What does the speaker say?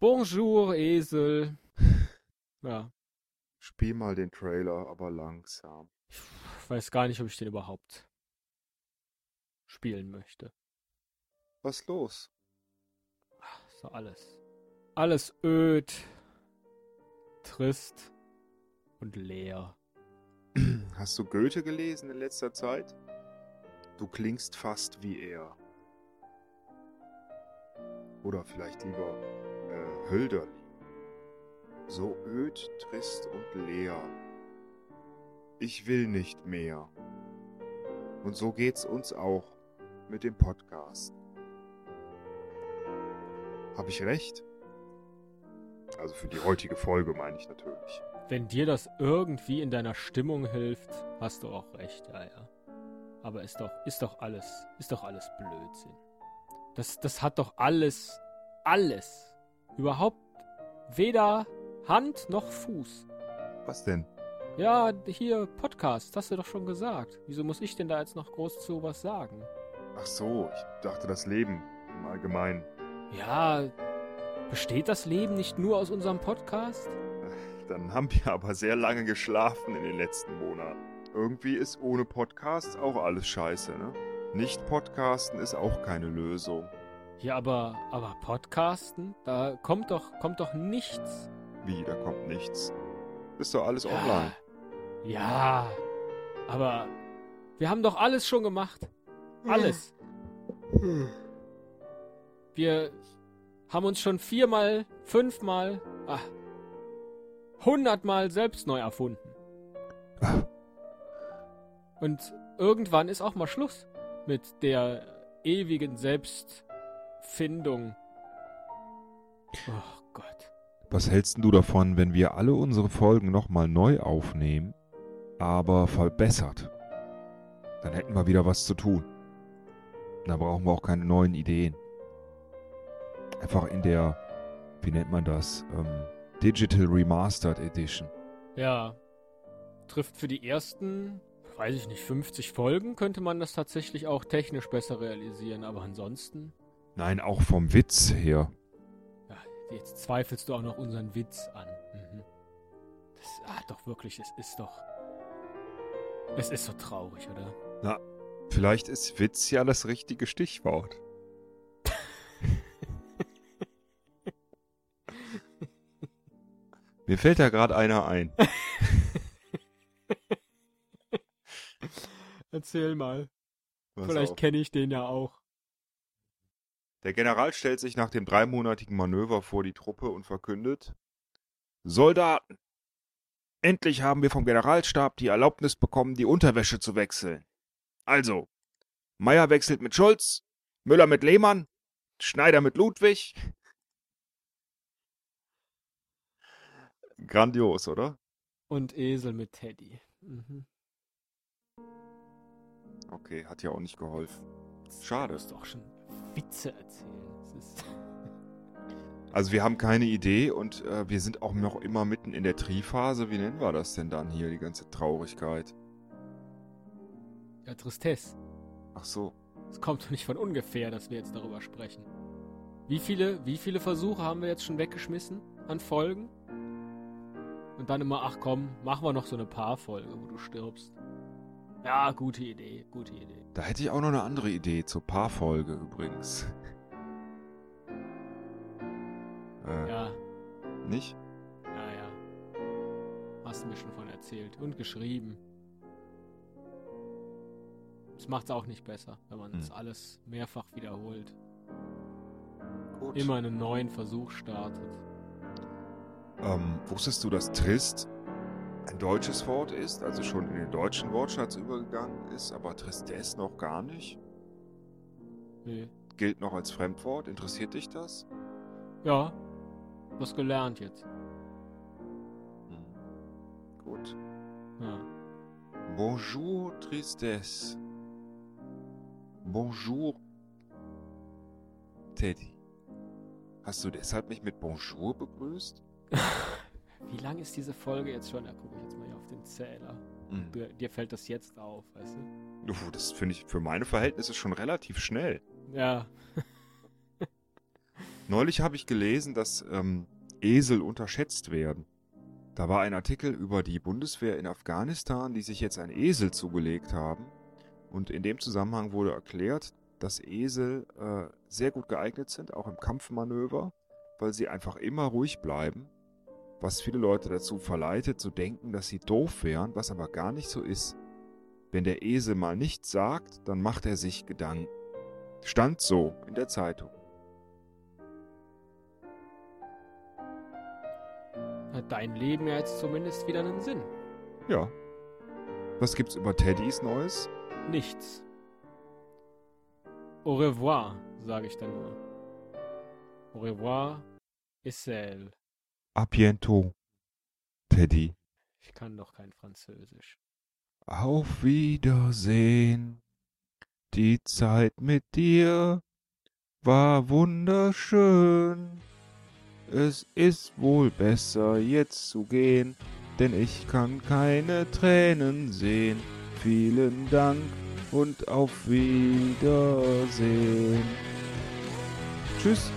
Bonjour, Esel. Ja, Spiel mal den Trailer, aber langsam. ich weiß gar nicht, ob ich den überhaupt spielen möchte. Was los? So alles. Alles öd, trist und leer. Hast du Goethe gelesen in letzter Zeit? Du klingst fast wie er. Oder vielleicht lieber äh, Hölderlin. So öd, trist und leer. Ich will nicht mehr. Und so geht's uns auch mit dem Podcast. Hab ich recht? Also für die heutige Folge meine ich natürlich. Wenn dir das irgendwie in deiner Stimmung hilft, hast du auch recht, ja, ja. Aber ist doch, ist doch alles, ist doch alles Blödsinn. Das, das hat doch alles, alles, überhaupt weder Hand noch Fuß. Was denn? Ja, hier, Podcast, hast du doch schon gesagt. Wieso muss ich denn da jetzt noch groß zu was sagen? Ach so, ich dachte das Leben im Allgemeinen. Ja, besteht das Leben nicht nur aus unserem Podcast? Dann haben wir aber sehr lange geschlafen in den letzten Monaten. Irgendwie ist ohne Podcast auch alles scheiße, ne? Nicht podcasten ist auch keine Lösung. Ja, aber, aber Podcasten, da kommt doch, kommt doch nichts. Wie, da kommt nichts. Ist doch alles online. Ja, aber wir haben doch alles schon gemacht. Alles. Wir haben uns schon viermal, fünfmal, ach, hundertmal selbst neu erfunden. Und irgendwann ist auch mal Schluss mit der ewigen Selbstfindung. Oh Gott. Was hältst du davon, wenn wir alle unsere Folgen nochmal neu aufnehmen, aber verbessert? Dann hätten wir wieder was zu tun. Da brauchen wir auch keine neuen Ideen. Einfach in der, wie nennt man das, ähm, Digital Remastered Edition. Ja. Trifft für die ersten, weiß ich nicht, 50 Folgen könnte man das tatsächlich auch technisch besser realisieren, aber ansonsten, Nein, auch vom Witz her. ja, jetzt zweifelst du auch noch unseren Witz an. Mhm. Das, ah, doch wirklich, es ist doch, es ist so traurig, oder? Vielleicht ist Witz ja das richtige Stichwort. Mir fällt da gerade einer ein. Erzähl mal. Pass Vielleicht kenne ich den ja auch. Der General stellt sich nach dem dreimonatigen Manöver vor die Truppe und verkündet: Soldaten! Endlich haben wir vom Generalstab die Erlaubnis bekommen, die Unterwäsche zu wechseln. Also, Meier wechselt mit Schulz, Müller mit Lehmann, Schneider mit Ludwig. Grandios, oder? Und Esel mit Teddy. Mhm. Okay, hat ja auch nicht geholfen. Schade. musst doch schon Witze erzählen. Also wir haben keine Idee und äh, wir sind auch noch immer mitten in der Triphase. Wie nennen wir das denn dann hier, die ganze Traurigkeit? ja Tristesse. Ach so. Es kommt doch nicht von ungefähr, dass wir jetzt darüber sprechen. Wie viele, wie viele Versuche haben wir jetzt schon weggeschmissen an Folgen? Und dann immer, ach komm, machen wir noch so eine Paarfolge, wo du stirbst. Ja, gute Idee, gute Idee. Da hätte ich auch noch eine andere Idee zur Paarfolge übrigens. äh, Ja, nicht? ja, ja. Hast du mir schon von erzählt und geschrieben. Das macht's auch nicht besser, wenn man das Hm. alles mehrfach wiederholt. Gut. Immer einen neuen Versuch startet. Ähm, wusstest du, dass Trist ein deutsches Wort ist, also schon in den deutschen Wortschatz übergegangen ist, aber Tristesse noch gar nicht? Nee. Gilt noch als Fremdwort? Interessiert dich das? Ja, was gelernt jetzt. Hm. Gut. Ja. Bonjour, Tristesse. Bonjour, Teddy. Hast du deshalb mich mit Bonjour begrüßt? Wie lang ist diese Folge jetzt schon? Da gucke ich jetzt mal hier auf den Zähler. Hm. Dir, dir fällt das jetzt auf, weißt du? Uff, das finde ich für meine Verhältnisse schon relativ schnell. Ja. Neulich habe ich gelesen, dass ähm, Esel unterschätzt werden. Da war ein Artikel über die Bundeswehr in Afghanistan, die sich jetzt ein Esel zugelegt haben. Und in dem Zusammenhang wurde erklärt, dass Esel äh, sehr gut geeignet sind, auch im Kampfmanöver, weil sie einfach immer ruhig bleiben, was viele Leute dazu verleitet zu denken, dass sie doof wären, was aber gar nicht so ist. Wenn der Esel mal nichts sagt, dann macht er sich Gedanken. Stand so in der Zeitung. Hat dein Leben ja jetzt zumindest wieder einen Sinn. Ja. Was gibt's über Teddys Neues? Nichts. Au revoir, sage ich dann nur. Au revoir, Essel. A bientôt, Teddy. Ich kann doch kein Französisch. Auf Wiedersehen. Die Zeit mit dir war wunderschön. Es ist wohl besser jetzt zu gehen, denn ich kann keine Tränen sehen. Vielen Dank und auf Wiedersehen. Tschüss.